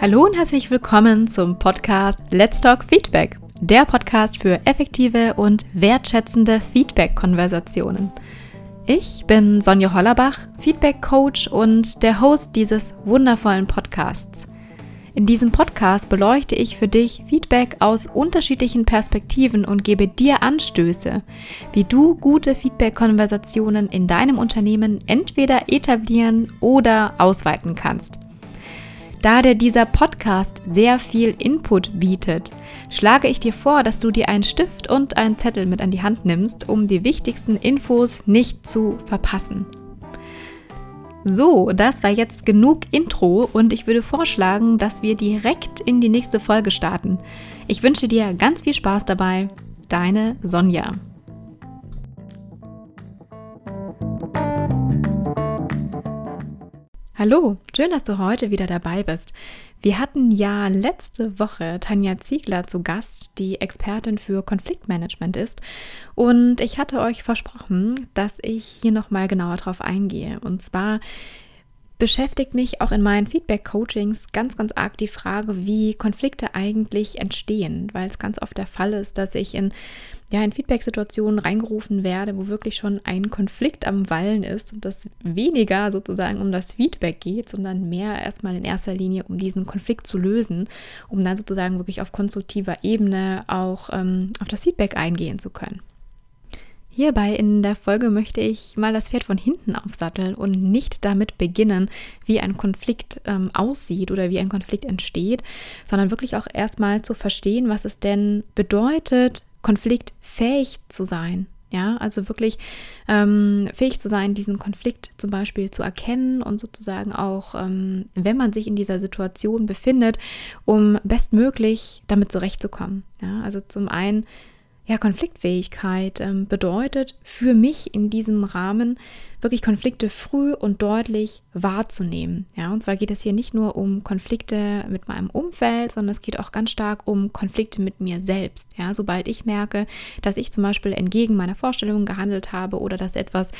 Hallo und herzlich willkommen zum Podcast Let's Talk Feedback, der Podcast für effektive und wertschätzende Feedback-Konversationen. Ich bin Sonja Hollerbach, Feedback-Coach und der Host dieses wundervollen Podcasts. In diesem Podcast beleuchte ich für dich Feedback aus unterschiedlichen Perspektiven und gebe dir Anstöße, wie du gute Feedback-Konversationen in deinem Unternehmen entweder etablieren oder ausweiten kannst. Da dir dieser Podcast sehr viel Input bietet, schlage ich dir vor, dass du dir einen Stift und einen Zettel mit an die Hand nimmst, um die wichtigsten Infos nicht zu verpassen. So, das war jetzt genug Intro und ich würde vorschlagen, dass wir direkt in die nächste Folge starten. Ich wünsche dir ganz viel Spaß dabei. Deine Sonja. Hallo, schön, dass du heute wieder dabei bist. Wir hatten ja letzte Woche Tanja Ziegler zu Gast, die Expertin für Konfliktmanagement ist. Und ich hatte euch versprochen, dass ich hier nochmal genauer drauf eingehe. Und zwar beschäftigt mich auch in meinen Feedback-Coachings ganz, ganz arg die Frage, wie Konflikte eigentlich entstehen, weil es ganz oft der Fall ist, dass ich in ja, in Feedback-Situationen reingerufen werde, wo wirklich schon ein Konflikt am Wallen ist und das weniger sozusagen um das Feedback geht, sondern mehr erstmal in erster Linie um diesen Konflikt zu lösen, um dann sozusagen wirklich auf konstruktiver Ebene auch ähm, auf das Feedback eingehen zu können. Hierbei in der Folge möchte ich mal das Pferd von hinten aufsatteln und nicht damit beginnen, wie ein Konflikt ähm, aussieht oder wie ein Konflikt entsteht, sondern wirklich auch erstmal zu verstehen, was es denn bedeutet, konfliktfähig zu sein. Ja, also wirklich ähm, fähig zu sein, diesen Konflikt zum Beispiel zu erkennen und sozusagen auch, ähm, wenn man sich in dieser Situation befindet, um bestmöglich damit zurechtzukommen. Ja, also zum einen ja, Konfliktfähigkeit ähm, bedeutet für mich in diesem Rahmen wirklich Konflikte früh und deutlich wahrzunehmen. Ja, und zwar geht es hier nicht nur um Konflikte mit meinem Umfeld, sondern es geht auch ganz stark um Konflikte mit mir selbst. Ja, sobald ich merke, dass ich zum Beispiel entgegen meiner Vorstellungen gehandelt habe oder dass etwas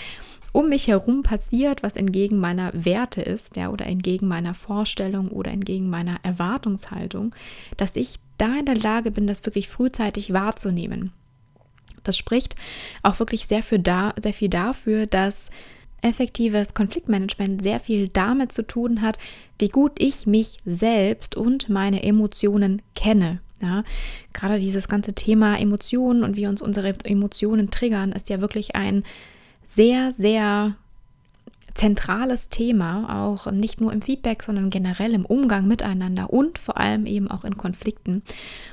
um mich herum passiert, was entgegen meiner Werte ist, ja, oder entgegen meiner Vorstellung oder entgegen meiner Erwartungshaltung, dass ich da in der Lage bin, das wirklich frühzeitig wahrzunehmen. Das spricht auch wirklich sehr, für da, sehr viel dafür, dass effektives Konfliktmanagement sehr viel damit zu tun hat, wie gut ich mich selbst und meine Emotionen kenne. Ja, gerade dieses ganze Thema Emotionen und wie uns unsere Emotionen triggern, ist ja wirklich ein sehr, sehr zentrales Thema, auch nicht nur im Feedback, sondern generell im Umgang miteinander und vor allem eben auch in Konflikten.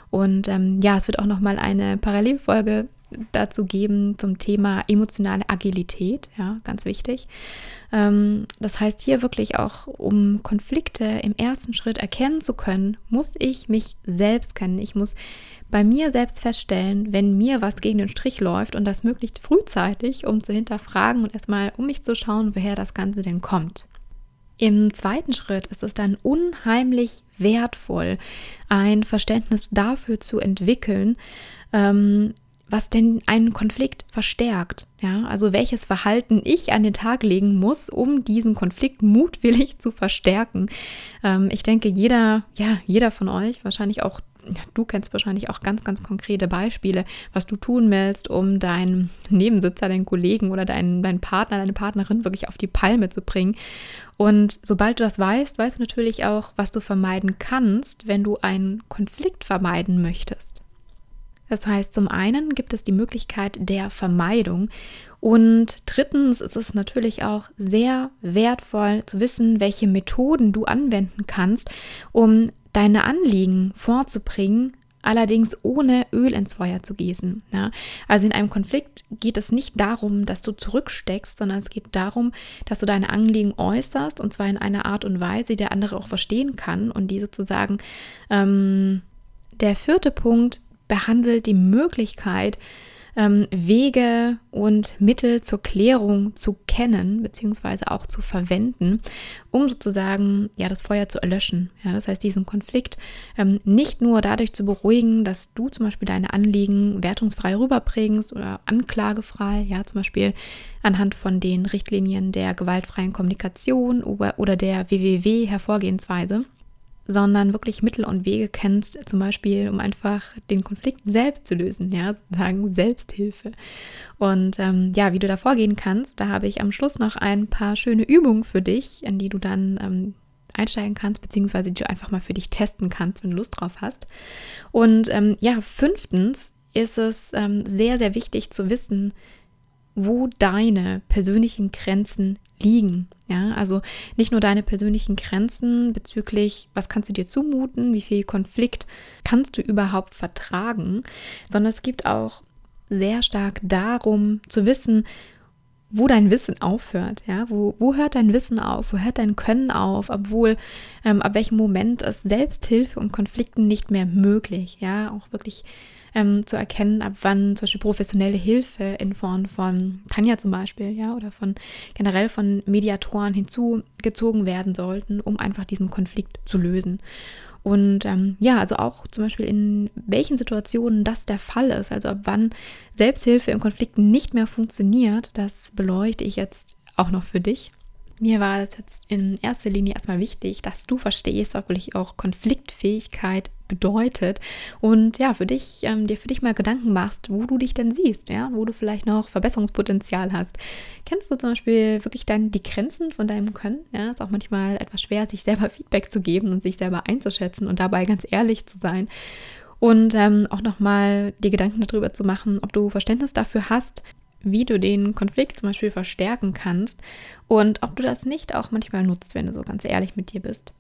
Und ähm, ja, es wird auch nochmal eine Parallelfolge dazu geben zum Thema emotionale Agilität, ja, ganz wichtig. Ähm, das heißt, hier wirklich auch, um Konflikte im ersten Schritt erkennen zu können, muss ich mich selbst kennen. Ich muss bei mir selbst feststellen, wenn mir was gegen den Strich läuft und das möglichst frühzeitig, um zu hinterfragen und erstmal um mich zu schauen, woher das Ganze denn kommt. Im zweiten Schritt ist es dann unheimlich wertvoll, ein Verständnis dafür zu entwickeln, ähm, was denn einen Konflikt verstärkt. Ja, also welches Verhalten ich an den Tag legen muss, um diesen Konflikt mutwillig zu verstärken. Ähm, ich denke, jeder, ja, jeder von euch, wahrscheinlich auch, ja, du kennst wahrscheinlich auch ganz, ganz konkrete Beispiele, was du tun willst, um deinen Nebensitzer, deinen Kollegen oder deinen, deinen Partner, deine Partnerin wirklich auf die Palme zu bringen. Und sobald du das weißt, weißt du natürlich auch, was du vermeiden kannst, wenn du einen Konflikt vermeiden möchtest. Das heißt, zum einen gibt es die Möglichkeit der Vermeidung und drittens ist es natürlich auch sehr wertvoll zu wissen, welche Methoden du anwenden kannst, um deine Anliegen vorzubringen, allerdings ohne Öl ins Feuer zu gießen. Ja? Also in einem Konflikt geht es nicht darum, dass du zurücksteckst, sondern es geht darum, dass du deine Anliegen äußerst und zwar in einer Art und Weise, die der andere auch verstehen kann und die sozusagen ähm, der vierte Punkt behandelt die Möglichkeit, ähm, Wege und Mittel zur Klärung zu kennen, beziehungsweise auch zu verwenden, um sozusagen ja das Feuer zu erlöschen. Ja, das heißt, diesen Konflikt ähm, nicht nur dadurch zu beruhigen, dass du zum Beispiel deine Anliegen wertungsfrei rüberbringst oder anklagefrei, ja, zum Beispiel anhand von den Richtlinien der gewaltfreien Kommunikation oder, oder der WWW-Hervorgehensweise sondern wirklich Mittel und Wege kennst, zum Beispiel, um einfach den Konflikt selbst zu lösen, ja, sozusagen Selbsthilfe. Und ähm, ja, wie du da vorgehen kannst, da habe ich am Schluss noch ein paar schöne Übungen für dich, in die du dann ähm, einsteigen kannst, beziehungsweise die du einfach mal für dich testen kannst, wenn du Lust drauf hast. Und ähm, ja, fünftens ist es ähm, sehr, sehr wichtig zu wissen, wo deine persönlichen Grenzen liegen. Ja, also nicht nur deine persönlichen Grenzen bezüglich, was kannst du dir zumuten, wie viel Konflikt kannst du überhaupt vertragen, sondern es gibt auch sehr stark darum zu wissen, wo dein Wissen aufhört, ja, wo, wo hört dein Wissen auf, wo hört dein Können auf, obwohl, ähm, ab welchem Moment ist Selbsthilfe und Konflikten nicht mehr möglich, ja, auch wirklich ähm, zu erkennen, ab wann zum Beispiel professionelle Hilfe in Form von Tanja zum Beispiel, ja, oder von generell von Mediatoren hinzugezogen werden sollten, um einfach diesen Konflikt zu lösen. Und ähm, ja, also auch zum Beispiel in welchen Situationen das der Fall ist, also ab wann Selbsthilfe in Konflikten nicht mehr funktioniert, das beleuchte ich jetzt auch noch für dich. Mir war es jetzt in erster Linie erstmal wichtig, dass du verstehst, was wirklich auch Konfliktfähigkeit bedeutet und ja, für dich, ähm, dir für dich mal Gedanken machst, wo du dich denn siehst, ja, wo du vielleicht noch Verbesserungspotenzial hast. Kennst du zum Beispiel wirklich dann die Grenzen von deinem Können? Ja, ist auch manchmal etwas schwer, sich selber Feedback zu geben und sich selber einzuschätzen und dabei ganz ehrlich zu sein. Und ähm, auch nochmal die Gedanken darüber zu machen, ob du Verständnis dafür hast, wie du den Konflikt zum Beispiel verstärken kannst und ob du das nicht auch manchmal nutzt, wenn du so ganz ehrlich mit dir bist.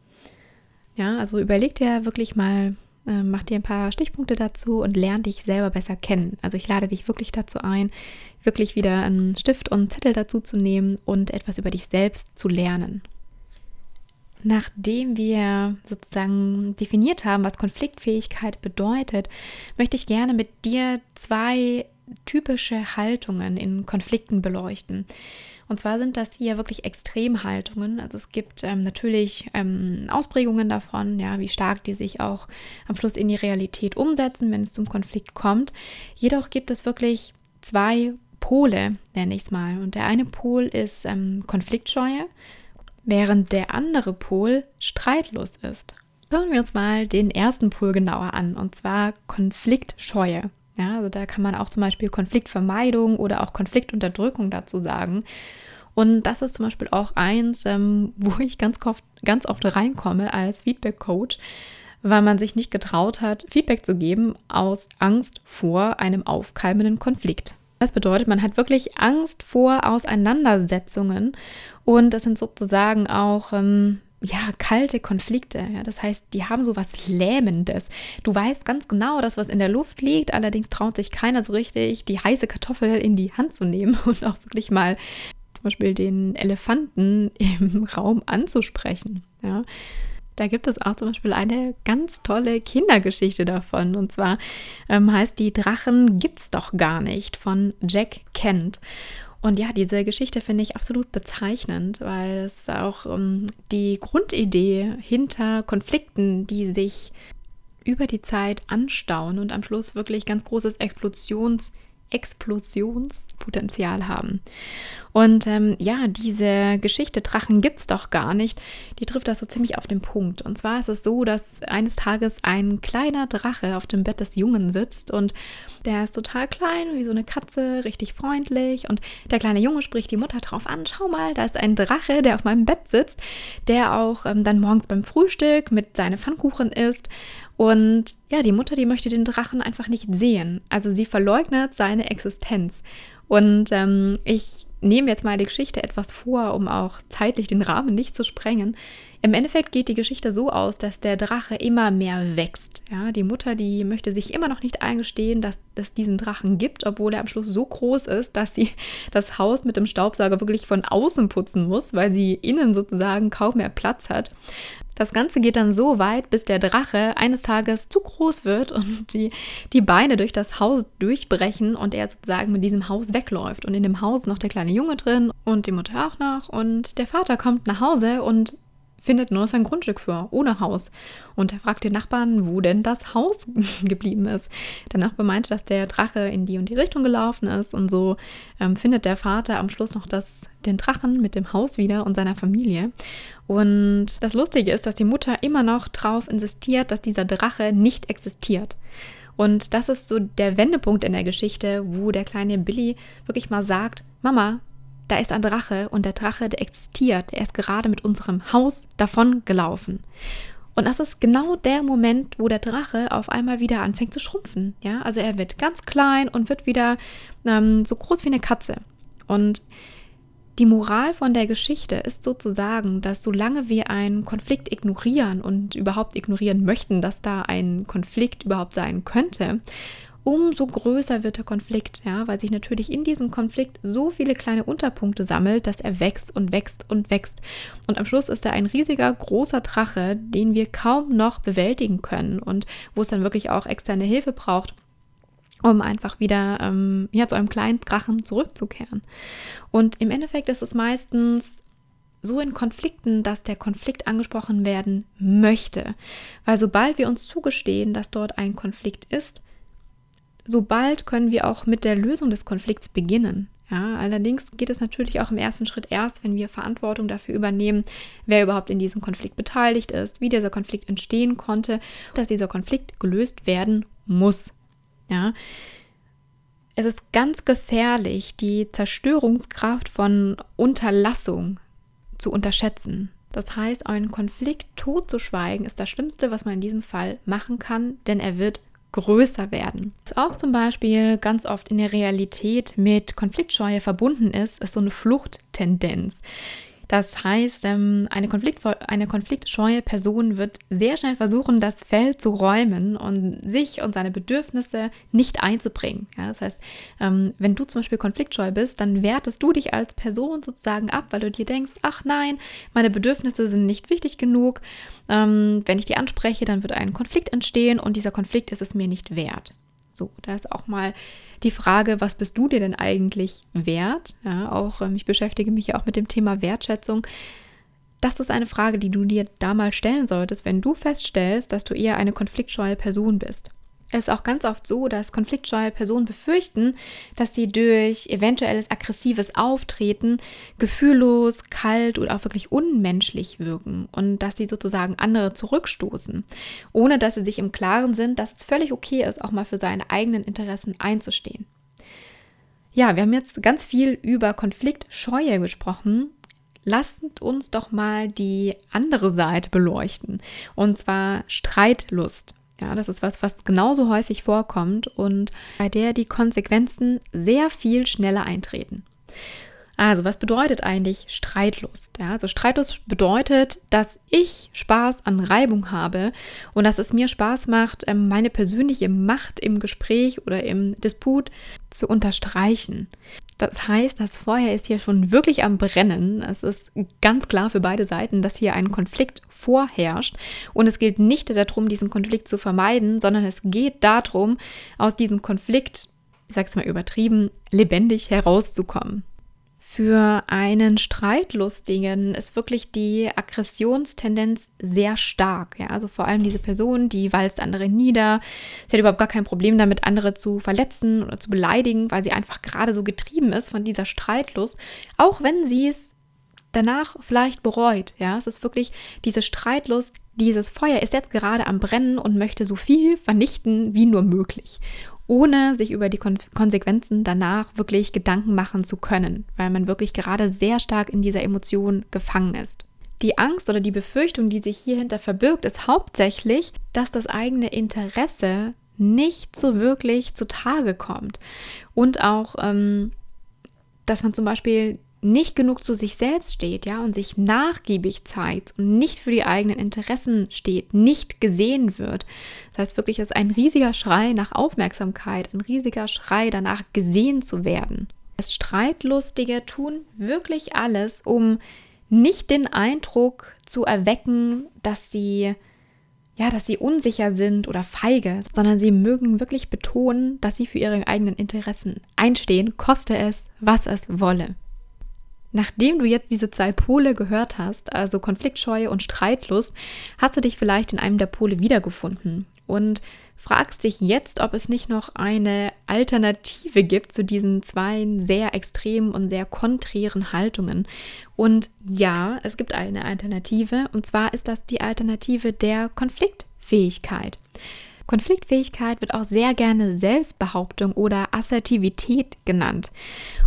Ja, also überleg dir wirklich mal, äh, mach dir ein paar Stichpunkte dazu und lern dich selber besser kennen. Also ich lade dich wirklich dazu ein, wirklich wieder einen Stift und einen Zettel dazu zu nehmen und etwas über dich selbst zu lernen. Nachdem wir sozusagen definiert haben, was Konfliktfähigkeit bedeutet, möchte ich gerne mit dir zwei typische Haltungen in Konflikten beleuchten. Und zwar sind das hier wirklich Extremhaltungen. Also es gibt ähm, natürlich ähm, Ausprägungen davon, ja, wie stark die sich auch am Schluss in die Realität umsetzen, wenn es zum Konflikt kommt. Jedoch gibt es wirklich zwei Pole, nenne ich es mal. Und der eine Pol ist ähm, Konfliktscheue, während der andere Pol streitlos ist. Schauen wir uns mal den ersten Pol genauer an, und zwar Konfliktscheue. Ja, also da kann man auch zum Beispiel Konfliktvermeidung oder auch Konfliktunterdrückung dazu sagen. Und das ist zum Beispiel auch eins, ähm, wo ich ganz oft, ganz oft reinkomme als Feedback-Coach, weil man sich nicht getraut hat, Feedback zu geben aus Angst vor einem aufkeimenden Konflikt. Das bedeutet, man hat wirklich Angst vor Auseinandersetzungen und das sind sozusagen auch ähm, ja, kalte Konflikte. Ja, das heißt, die haben so was Lähmendes. Du weißt ganz genau, dass was in der Luft liegt, allerdings traut sich keiner so richtig, die heiße Kartoffel in die Hand zu nehmen und auch wirklich mal zum Beispiel den Elefanten im Raum anzusprechen. Ja. Da gibt es auch zum Beispiel eine ganz tolle Kindergeschichte davon. Und zwar ähm, heißt die Drachen gibt's doch gar nicht von Jack Kent. Und ja, diese Geschichte finde ich absolut bezeichnend, weil es auch um, die Grundidee hinter Konflikten, die sich über die Zeit anstauen und am Schluss wirklich ganz großes Explosions- Explosionspotenzial haben. Und ähm, ja, diese Geschichte Drachen gibt es doch gar nicht, die trifft das so ziemlich auf den Punkt. Und zwar ist es so, dass eines Tages ein kleiner Drache auf dem Bett des Jungen sitzt und der ist total klein, wie so eine Katze, richtig freundlich. Und der kleine Junge spricht die Mutter drauf an, schau mal, da ist ein Drache, der auf meinem Bett sitzt, der auch ähm, dann morgens beim Frühstück mit seinen Pfannkuchen isst und ja, die Mutter, die möchte den Drachen einfach nicht sehen. Also sie verleugnet seine Existenz. Und ähm, ich nehme jetzt mal die Geschichte etwas vor, um auch zeitlich den Rahmen nicht zu sprengen. Im Endeffekt geht die Geschichte so aus, dass der Drache immer mehr wächst. Ja, die Mutter, die möchte sich immer noch nicht eingestehen, dass es diesen Drachen gibt, obwohl er am Schluss so groß ist, dass sie das Haus mit dem Staubsauger wirklich von außen putzen muss, weil sie innen sozusagen kaum mehr Platz hat. Das Ganze geht dann so weit, bis der Drache eines Tages zu groß wird und die, die Beine durch das Haus durchbrechen und er sozusagen mit diesem Haus wegläuft. Und in dem Haus noch der kleine Junge drin und die Mutter auch noch. Und der Vater kommt nach Hause und findet nur sein Grundstück für, ohne Haus. Und er fragt den Nachbarn, wo denn das Haus geblieben ist. Der Nachbar meinte, dass der Drache in die und die Richtung gelaufen ist. Und so ähm, findet der Vater am Schluss noch das, den Drachen mit dem Haus wieder und seiner Familie. Und das Lustige ist, dass die Mutter immer noch darauf insistiert, dass dieser Drache nicht existiert. Und das ist so der Wendepunkt in der Geschichte, wo der kleine Billy wirklich mal sagt, Mama, da ist ein Drache und der Drache, der existiert, der ist gerade mit unserem Haus davon gelaufen. Und das ist genau der Moment, wo der Drache auf einmal wieder anfängt zu schrumpfen. Ja, also er wird ganz klein und wird wieder ähm, so groß wie eine Katze. Und die Moral von der Geschichte ist sozusagen, dass solange wir einen Konflikt ignorieren und überhaupt ignorieren möchten, dass da ein Konflikt überhaupt sein könnte, umso größer wird der Konflikt, ja, weil sich natürlich in diesem Konflikt so viele kleine Unterpunkte sammelt, dass er wächst und wächst und wächst. Und am Schluss ist er ein riesiger, großer Drache, den wir kaum noch bewältigen können und wo es dann wirklich auch externe Hilfe braucht um einfach wieder ähm, ja, zu einem kleinen Drachen zurückzukehren. Und im Endeffekt ist es meistens so in Konflikten, dass der Konflikt angesprochen werden möchte. Weil sobald wir uns zugestehen, dass dort ein Konflikt ist, sobald können wir auch mit der Lösung des Konflikts beginnen. Ja, allerdings geht es natürlich auch im ersten Schritt erst, wenn wir Verantwortung dafür übernehmen, wer überhaupt in diesem Konflikt beteiligt ist, wie dieser Konflikt entstehen konnte, dass dieser Konflikt gelöst werden muss. Ja, es ist ganz gefährlich, die Zerstörungskraft von Unterlassung zu unterschätzen. Das heißt, einen Konflikt totzuschweigen ist das Schlimmste, was man in diesem Fall machen kann, denn er wird größer werden. Was auch zum Beispiel ganz oft in der Realität mit Konfliktscheue verbunden ist, ist so eine Fluchttendenz. Das heißt, ähm, eine, Konflikt, eine konfliktscheue Person wird sehr schnell versuchen, das Feld zu räumen und sich und seine Bedürfnisse nicht einzubringen. Ja, das heißt, ähm, wenn du zum Beispiel konfliktscheu bist, dann wertest du dich als Person sozusagen ab, weil du dir denkst, ach nein, meine Bedürfnisse sind nicht wichtig genug. Ähm, wenn ich die anspreche, dann wird ein Konflikt entstehen und dieser Konflikt ist es mir nicht wert. So, da ist auch mal die Frage, was bist du dir denn eigentlich wert? Ja, auch ähm, ich beschäftige mich ja auch mit dem Thema Wertschätzung. Das ist eine Frage, die du dir da mal stellen solltest, wenn du feststellst, dass du eher eine konfliktscheue Person bist. Es ist auch ganz oft so, dass konfliktscheue Personen befürchten, dass sie durch eventuelles aggressives Auftreten gefühllos, kalt oder auch wirklich unmenschlich wirken und dass sie sozusagen andere zurückstoßen, ohne dass sie sich im Klaren sind, dass es völlig okay ist, auch mal für seine eigenen Interessen einzustehen. Ja, wir haben jetzt ganz viel über Konfliktscheue gesprochen. Lasst uns doch mal die andere Seite beleuchten, und zwar Streitlust. Ja, das ist was, was genauso häufig vorkommt und bei der die Konsequenzen sehr viel schneller eintreten. Also, was bedeutet eigentlich Streitlust? Ja, also Streitlust bedeutet, dass ich Spaß an Reibung habe und dass es mir Spaß macht, ähm, meine persönliche Macht im Gespräch oder im Disput zu unterstreichen. Das heißt, das Feuer ist hier schon wirklich am Brennen. Es ist ganz klar für beide Seiten, dass hier ein Konflikt vorherrscht. Und es gilt nicht darum, diesen Konflikt zu vermeiden, sondern es geht darum, aus diesem Konflikt, ich sage es mal übertrieben, lebendig herauszukommen. Für einen Streitlustigen ist wirklich die Aggressionstendenz sehr stark. Ja? Also vor allem diese Person, die walzt andere nieder. Sie hat überhaupt gar kein Problem damit, andere zu verletzen oder zu beleidigen, weil sie einfach gerade so getrieben ist von dieser Streitlust. Auch wenn sie es danach vielleicht bereut. Ja, es ist wirklich diese Streitlust, dieses Feuer ist jetzt gerade am Brennen und möchte so viel vernichten wie nur möglich ohne sich über die Kon Konsequenzen danach wirklich Gedanken machen zu können, weil man wirklich gerade sehr stark in dieser Emotion gefangen ist. Die Angst oder die Befürchtung, die sich hierhinter verbirgt, ist hauptsächlich, dass das eigene Interesse nicht so wirklich zutage kommt. Und auch, ähm, dass man zum Beispiel nicht genug zu sich selbst steht, ja, und sich nachgiebig zeigt und nicht für die eigenen Interessen steht, nicht gesehen wird. Das heißt wirklich, es ist ein riesiger Schrei nach Aufmerksamkeit, ein riesiger Schrei danach gesehen zu werden. Das Streitlustige tun wirklich alles, um nicht den Eindruck zu erwecken, dass sie ja, dass sie unsicher sind oder feige, sondern sie mögen wirklich betonen, dass sie für ihre eigenen Interessen einstehen, koste es, was es wolle. Nachdem du jetzt diese zwei Pole gehört hast, also Konfliktscheue und Streitlust, hast du dich vielleicht in einem der Pole wiedergefunden und fragst dich jetzt, ob es nicht noch eine Alternative gibt zu diesen zwei sehr extremen und sehr konträren Haltungen. Und ja, es gibt eine Alternative, und zwar ist das die Alternative der Konfliktfähigkeit. Konfliktfähigkeit wird auch sehr gerne Selbstbehauptung oder Assertivität genannt.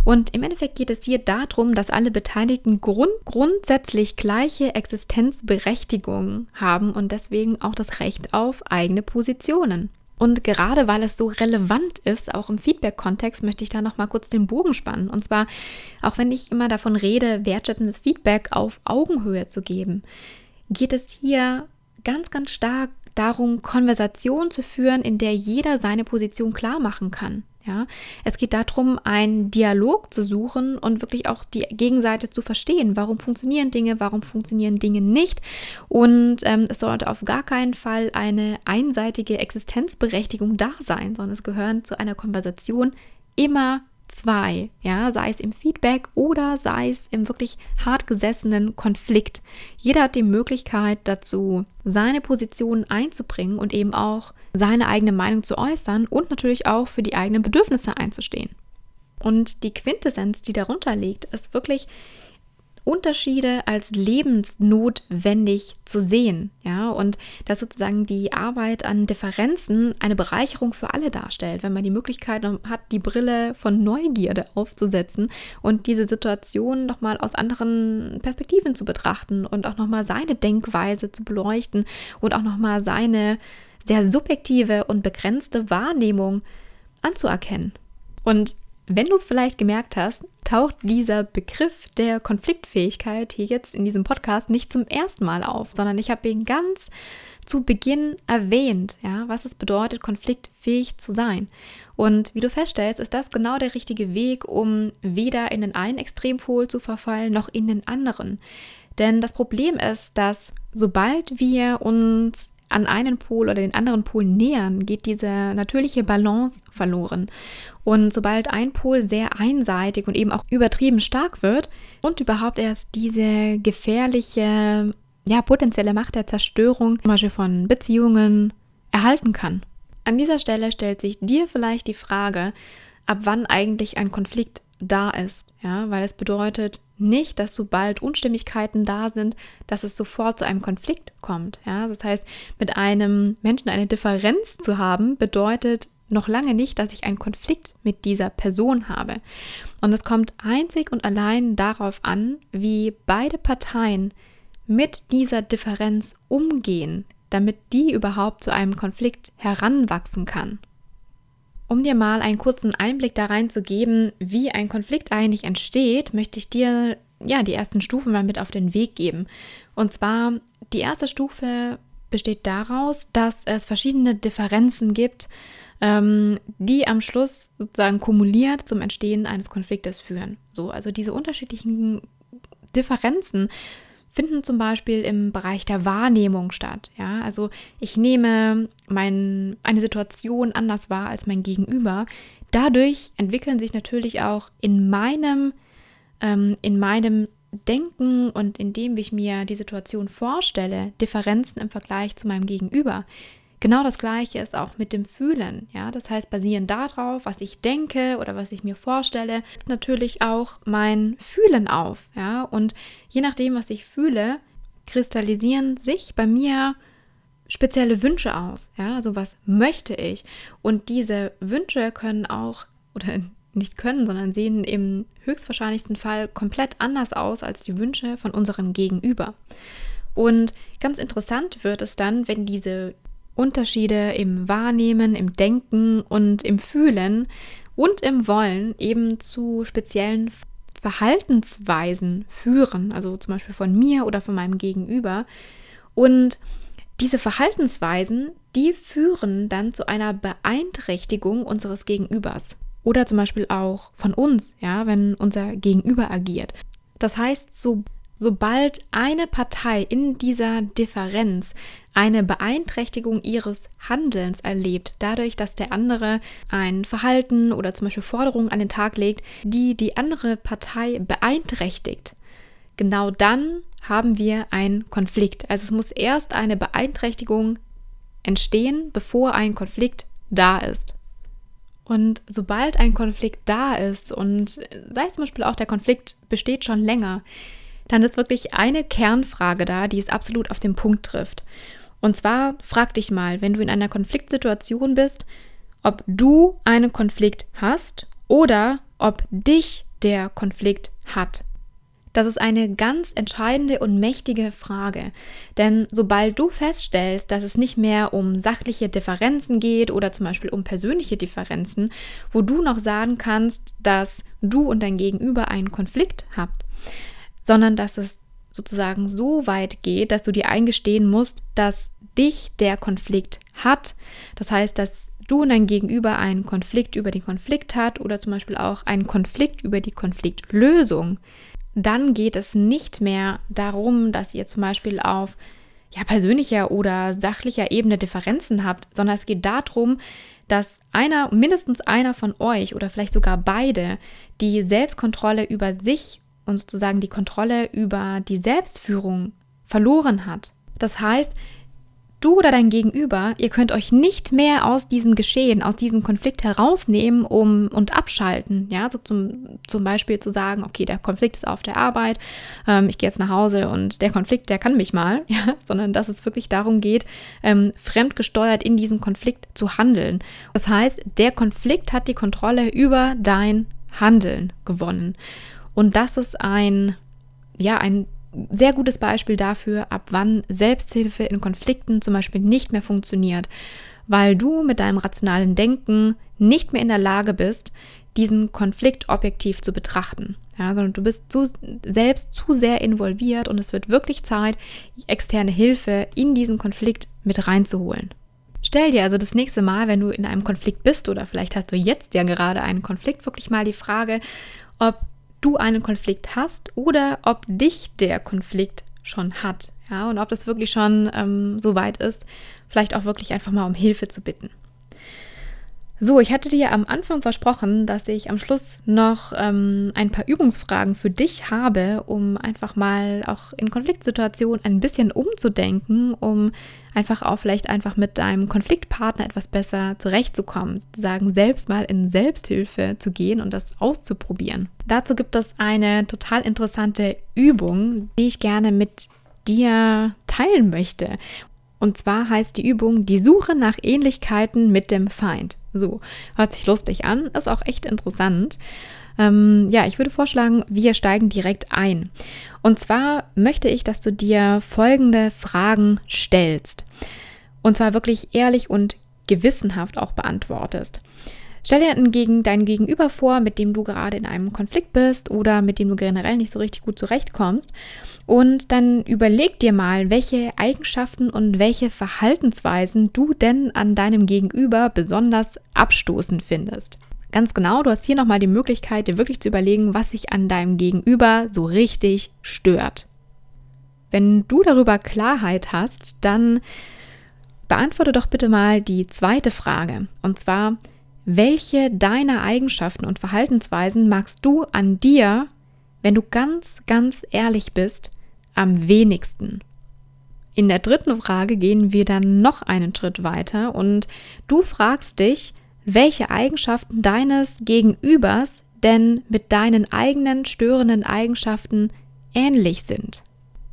Und im Endeffekt geht es hier darum, dass alle Beteiligten grund grundsätzlich gleiche Existenzberechtigung haben und deswegen auch das Recht auf eigene Positionen. Und gerade weil es so relevant ist, auch im Feedback-Kontext, möchte ich da nochmal kurz den Bogen spannen. Und zwar, auch wenn ich immer davon rede, wertschätzendes Feedback auf Augenhöhe zu geben, geht es hier ganz, ganz stark darum, Konversation zu führen, in der jeder seine Position klar machen kann. Ja, es geht darum, einen Dialog zu suchen und wirklich auch die Gegenseite zu verstehen. Warum funktionieren Dinge, warum funktionieren Dinge nicht? Und ähm, es sollte auf gar keinen Fall eine einseitige Existenzberechtigung da sein, sondern es gehören zu einer Konversation immer zwei, ja, sei es im Feedback oder sei es im wirklich hart gesessenen Konflikt. Jeder hat die Möglichkeit dazu, seine Position einzubringen und eben auch seine eigene Meinung zu äußern und natürlich auch für die eigenen Bedürfnisse einzustehen. Und die Quintessenz, die darunter liegt, ist wirklich Unterschiede als lebensnotwendig zu sehen, ja, und dass sozusagen die Arbeit an Differenzen eine Bereicherung für alle darstellt, wenn man die Möglichkeit hat, die Brille von Neugierde aufzusetzen und diese Situation nochmal aus anderen Perspektiven zu betrachten und auch nochmal seine Denkweise zu beleuchten und auch nochmal seine sehr subjektive und begrenzte Wahrnehmung anzuerkennen. Und wenn du es vielleicht gemerkt hast, taucht dieser Begriff der Konfliktfähigkeit hier jetzt in diesem Podcast nicht zum ersten Mal auf, sondern ich habe ihn ganz zu Beginn erwähnt, ja, was es bedeutet, konfliktfähig zu sein. Und wie du feststellst, ist das genau der richtige Weg, um weder in den einen Extrempol zu verfallen, noch in den anderen. Denn das Problem ist, dass sobald wir uns an einen Pol oder den anderen Pol nähern, geht diese natürliche Balance verloren. Und sobald ein Pol sehr einseitig und eben auch übertrieben stark wird und überhaupt erst diese gefährliche, ja, potenzielle Macht der Zerstörung, zum Beispiel von Beziehungen, erhalten kann. An dieser Stelle stellt sich dir vielleicht die Frage, ab wann eigentlich ein Konflikt da ist, ja, weil es bedeutet nicht, dass sobald Unstimmigkeiten da sind, dass es sofort zu einem Konflikt kommt, ja. Das heißt, mit einem Menschen eine Differenz zu haben, bedeutet noch lange nicht, dass ich einen Konflikt mit dieser Person habe. Und es kommt einzig und allein darauf an, wie beide Parteien mit dieser Differenz umgehen, damit die überhaupt zu einem Konflikt heranwachsen kann. Um dir mal einen kurzen Einblick da rein zu geben, wie ein Konflikt eigentlich entsteht, möchte ich dir ja die ersten Stufen mal mit auf den Weg geben. Und zwar die erste Stufe besteht daraus, dass es verschiedene Differenzen gibt, ähm, die am Schluss sozusagen kumuliert zum Entstehen eines Konfliktes führen. So, also diese unterschiedlichen Differenzen finden zum Beispiel im Bereich der Wahrnehmung statt. Ja, also ich nehme mein, eine Situation anders wahr als mein Gegenüber. Dadurch entwickeln sich natürlich auch in meinem, ähm, in meinem Denken und in dem, wie ich mir die Situation vorstelle, Differenzen im Vergleich zu meinem Gegenüber. Genau das Gleiche ist auch mit dem Fühlen. Ja, das heißt, basierend darauf, was ich denke oder was ich mir vorstelle, natürlich auch mein Fühlen auf. Ja, und je nachdem, was ich fühle, kristallisieren sich bei mir spezielle Wünsche aus. Ja, also was möchte ich? Und diese Wünsche können auch oder nicht können, sondern sehen im höchstwahrscheinlichsten Fall komplett anders aus als die Wünsche von unserem Gegenüber. Und ganz interessant wird es dann, wenn diese Unterschiede im Wahrnehmen, im Denken und im Fühlen und im Wollen eben zu speziellen Verhaltensweisen führen, also zum Beispiel von mir oder von meinem Gegenüber. Und diese Verhaltensweisen, die führen dann zu einer Beeinträchtigung unseres Gegenübers oder zum Beispiel auch von uns, ja, wenn unser Gegenüber agiert. Das heißt, so sobald eine Partei in dieser Differenz eine Beeinträchtigung ihres Handelns erlebt, dadurch, dass der andere ein Verhalten oder zum Beispiel Forderungen an den Tag legt, die die andere Partei beeinträchtigt, genau dann haben wir einen Konflikt. Also es muss erst eine Beeinträchtigung entstehen, bevor ein Konflikt da ist. Und sobald ein Konflikt da ist und sei zum Beispiel auch der Konflikt besteht schon länger, dann ist wirklich eine Kernfrage da, die es absolut auf den Punkt trifft. Und zwar frag dich mal, wenn du in einer Konfliktsituation bist, ob du einen Konflikt hast oder ob dich der Konflikt hat. Das ist eine ganz entscheidende und mächtige Frage. Denn sobald du feststellst, dass es nicht mehr um sachliche Differenzen geht oder zum Beispiel um persönliche Differenzen, wo du noch sagen kannst, dass du und dein Gegenüber einen Konflikt habt, sondern dass es sozusagen so weit geht, dass du dir eingestehen musst, dass dich der Konflikt hat. Das heißt, dass du und dein Gegenüber einen Konflikt über den Konflikt hat oder zum Beispiel auch einen Konflikt über die Konfliktlösung. Dann geht es nicht mehr darum, dass ihr zum Beispiel auf ja, persönlicher oder sachlicher Ebene Differenzen habt, sondern es geht darum, dass einer, mindestens einer von euch oder vielleicht sogar beide die Selbstkontrolle über sich und sozusagen die Kontrolle über die Selbstführung verloren hat. Das heißt, du oder dein Gegenüber, ihr könnt euch nicht mehr aus diesem Geschehen, aus diesem Konflikt herausnehmen um, und abschalten. Ja, so zum, zum Beispiel zu sagen, okay, der Konflikt ist auf der Arbeit, ähm, ich gehe jetzt nach Hause und der Konflikt, der kann mich mal, ja, sondern dass es wirklich darum geht, ähm, fremdgesteuert in diesem Konflikt zu handeln. Das heißt, der Konflikt hat die Kontrolle über dein Handeln gewonnen. Und das ist ein, ja, ein sehr gutes Beispiel dafür, ab wann Selbsthilfe in Konflikten zum Beispiel nicht mehr funktioniert, weil du mit deinem rationalen Denken nicht mehr in der Lage bist, diesen Konflikt objektiv zu betrachten. Ja, sondern du bist zu, selbst zu sehr involviert und es wird wirklich Zeit, externe Hilfe in diesen Konflikt mit reinzuholen. Stell dir also das nächste Mal, wenn du in einem Konflikt bist oder vielleicht hast du jetzt ja gerade einen Konflikt, wirklich mal die Frage, ob du einen Konflikt hast oder ob dich der Konflikt schon hat. Ja, und ob das wirklich schon ähm, so weit ist, vielleicht auch wirklich einfach mal um Hilfe zu bitten. So, ich hatte dir am Anfang versprochen, dass ich am Schluss noch ähm, ein paar Übungsfragen für dich habe, um einfach mal auch in Konfliktsituationen ein bisschen umzudenken, um einfach auch vielleicht einfach mit deinem Konfliktpartner etwas besser zurechtzukommen, sozusagen selbst mal in Selbsthilfe zu gehen und das auszuprobieren. Dazu gibt es eine total interessante Übung, die ich gerne mit dir teilen möchte. Und zwar heißt die Übung die Suche nach Ähnlichkeiten mit dem Feind. So, hört sich lustig an, ist auch echt interessant. Ähm, ja, ich würde vorschlagen, wir steigen direkt ein. Und zwar möchte ich, dass du dir folgende Fragen stellst. Und zwar wirklich ehrlich und gewissenhaft auch beantwortest. Stell dir hingegen dein Gegenüber vor, mit dem du gerade in einem Konflikt bist oder mit dem du generell nicht so richtig gut zurechtkommst. Und dann überleg dir mal, welche Eigenschaften und welche Verhaltensweisen du denn an deinem Gegenüber besonders abstoßend findest. Ganz genau, du hast hier nochmal die Möglichkeit, dir wirklich zu überlegen, was sich an deinem Gegenüber so richtig stört. Wenn du darüber Klarheit hast, dann beantworte doch bitte mal die zweite Frage. Und zwar, welche deiner Eigenschaften und Verhaltensweisen magst du an dir, wenn du ganz, ganz ehrlich bist, am wenigsten? In der dritten Frage gehen wir dann noch einen Schritt weiter und du fragst dich, welche Eigenschaften deines Gegenübers denn mit deinen eigenen störenden Eigenschaften ähnlich sind.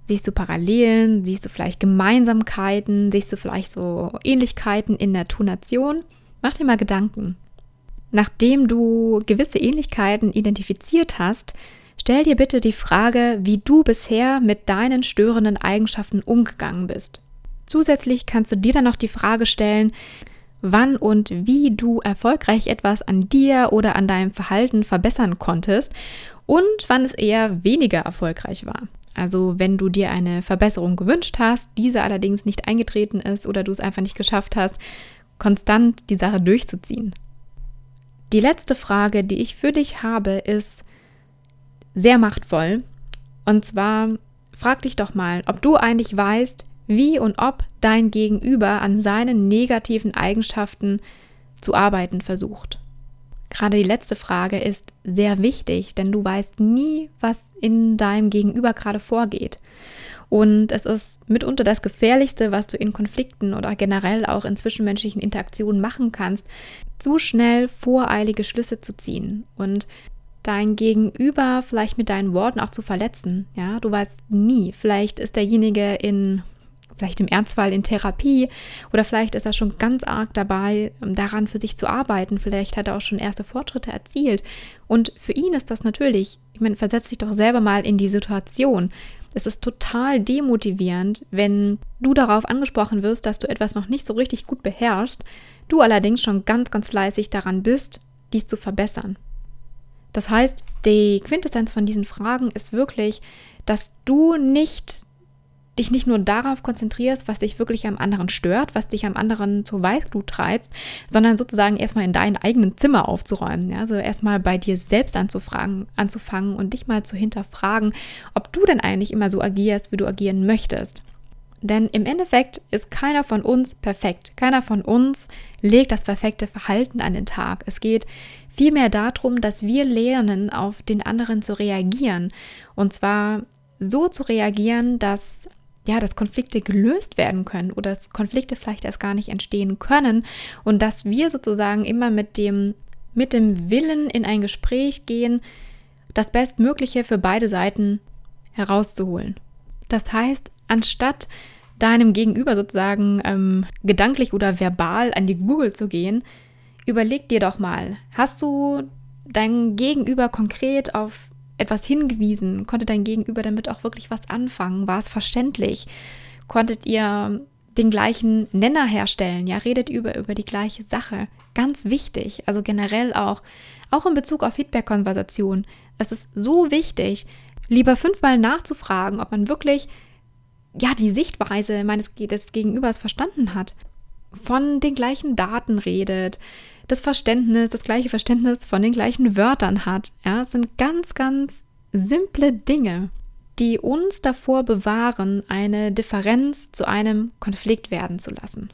Siehst du Parallelen, siehst du vielleicht Gemeinsamkeiten, siehst du vielleicht so Ähnlichkeiten in der Tonation? Mach dir mal Gedanken. Nachdem du gewisse Ähnlichkeiten identifiziert hast, stell dir bitte die Frage, wie du bisher mit deinen störenden Eigenschaften umgegangen bist. Zusätzlich kannst du dir dann noch die Frage stellen, wann und wie du erfolgreich etwas an dir oder an deinem Verhalten verbessern konntest und wann es eher weniger erfolgreich war. Also wenn du dir eine Verbesserung gewünscht hast, diese allerdings nicht eingetreten ist oder du es einfach nicht geschafft hast, konstant die Sache durchzuziehen. Die letzte Frage, die ich für dich habe, ist sehr machtvoll. Und zwar, frag dich doch mal, ob du eigentlich weißt, wie und ob dein Gegenüber an seinen negativen Eigenschaften zu arbeiten versucht. Gerade die letzte Frage ist sehr wichtig, denn du weißt nie, was in deinem Gegenüber gerade vorgeht. Und es ist mitunter das Gefährlichste, was du in Konflikten oder generell auch in zwischenmenschlichen Interaktionen machen kannst, zu schnell voreilige Schlüsse zu ziehen und dein Gegenüber vielleicht mit deinen Worten auch zu verletzen. Ja, du weißt nie. Vielleicht ist derjenige in vielleicht im Ernstfall in Therapie oder vielleicht ist er schon ganz arg dabei, daran für sich zu arbeiten. Vielleicht hat er auch schon erste Fortschritte erzielt. Und für ihn ist das natürlich, ich meine, versetz dich doch selber mal in die Situation. Es ist total demotivierend, wenn du darauf angesprochen wirst, dass du etwas noch nicht so richtig gut beherrschst, du allerdings schon ganz, ganz fleißig daran bist, dies zu verbessern. Das heißt, die Quintessenz von diesen Fragen ist wirklich, dass du nicht dich nicht nur darauf konzentrierst, was dich wirklich am anderen stört, was dich am anderen zur Weißglut treibst, sondern sozusagen erstmal in deinem eigenen Zimmer aufzuräumen. Ja? Also erstmal bei dir selbst anzufragen, anzufangen und dich mal zu hinterfragen, ob du denn eigentlich immer so agierst, wie du agieren möchtest. Denn im Endeffekt ist keiner von uns perfekt. Keiner von uns legt das perfekte Verhalten an den Tag. Es geht vielmehr darum, dass wir lernen, auf den anderen zu reagieren. Und zwar so zu reagieren, dass ja, dass Konflikte gelöst werden können oder dass Konflikte vielleicht erst gar nicht entstehen können und dass wir sozusagen immer mit dem, mit dem Willen in ein Gespräch gehen, das Bestmögliche für beide Seiten herauszuholen. Das heißt, anstatt deinem Gegenüber sozusagen ähm, gedanklich oder verbal an die Google zu gehen, überleg dir doch mal, hast du dein Gegenüber konkret auf etwas hingewiesen? Konnte dein Gegenüber damit auch wirklich was anfangen? War es verständlich? Konntet ihr den gleichen Nenner herstellen? Ja, redet über, über die gleiche Sache. Ganz wichtig. Also generell auch, auch in Bezug auf Feedback-Konversation. Es ist so wichtig, lieber fünfmal nachzufragen, ob man wirklich ja, die Sichtweise meines des Gegenübers verstanden hat, von den gleichen Daten redet, das Verständnis, das gleiche Verständnis von den gleichen Wörtern hat. Ja, es sind ganz, ganz simple Dinge, die uns davor bewahren, eine Differenz zu einem Konflikt werden zu lassen.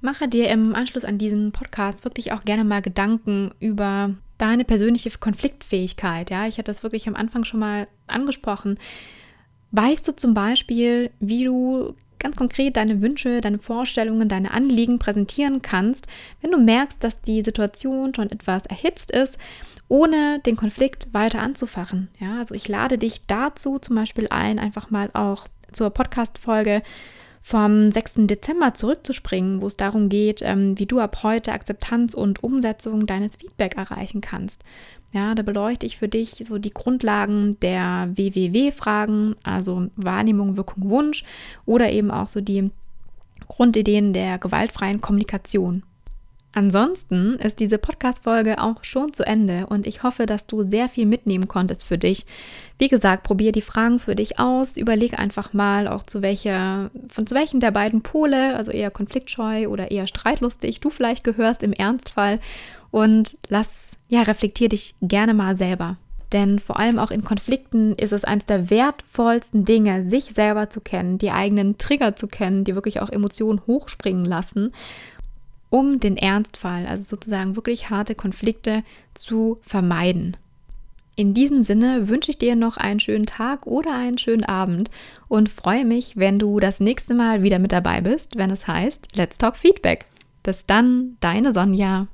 Mache dir im Anschluss an diesen Podcast wirklich auch gerne mal Gedanken über deine persönliche Konfliktfähigkeit. Ja, ich hatte das wirklich am Anfang schon mal angesprochen. Weißt du zum Beispiel, wie du ganz konkret deine Wünsche, deine Vorstellungen, deine Anliegen präsentieren kannst, wenn du merkst, dass die Situation schon etwas erhitzt ist, ohne den Konflikt weiter anzufachen. Ja, also ich lade dich dazu zum Beispiel ein, einfach mal auch zur Podcast-Folge vom 6. Dezember zurückzuspringen, wo es darum geht, ähm, wie du ab heute Akzeptanz und Umsetzung deines Feedback erreichen kannst. Ja, da beleuchte ich für dich so die Grundlagen der WWW-Fragen, also Wahrnehmung, Wirkung, Wunsch oder eben auch so die Grundideen der gewaltfreien Kommunikation. Ansonsten ist diese Podcast-Folge auch schon zu Ende und ich hoffe, dass du sehr viel mitnehmen konntest für dich. Wie gesagt, probier die Fragen für dich aus, überleg einfach mal auch zu welcher, von zu welchen der beiden Pole, also eher konfliktscheu oder eher streitlustig, du vielleicht gehörst im Ernstfall und lass, ja, reflektier dich gerne mal selber. Denn vor allem auch in Konflikten ist es eines der wertvollsten Dinge, sich selber zu kennen, die eigenen Trigger zu kennen, die wirklich auch Emotionen hochspringen lassen, um den Ernstfall, also sozusagen wirklich harte Konflikte zu vermeiden. In diesem Sinne wünsche ich dir noch einen schönen Tag oder einen schönen Abend und freue mich, wenn du das nächste Mal wieder mit dabei bist, wenn es heißt Let's Talk Feedback. Bis dann, deine Sonja.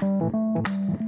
Thank you.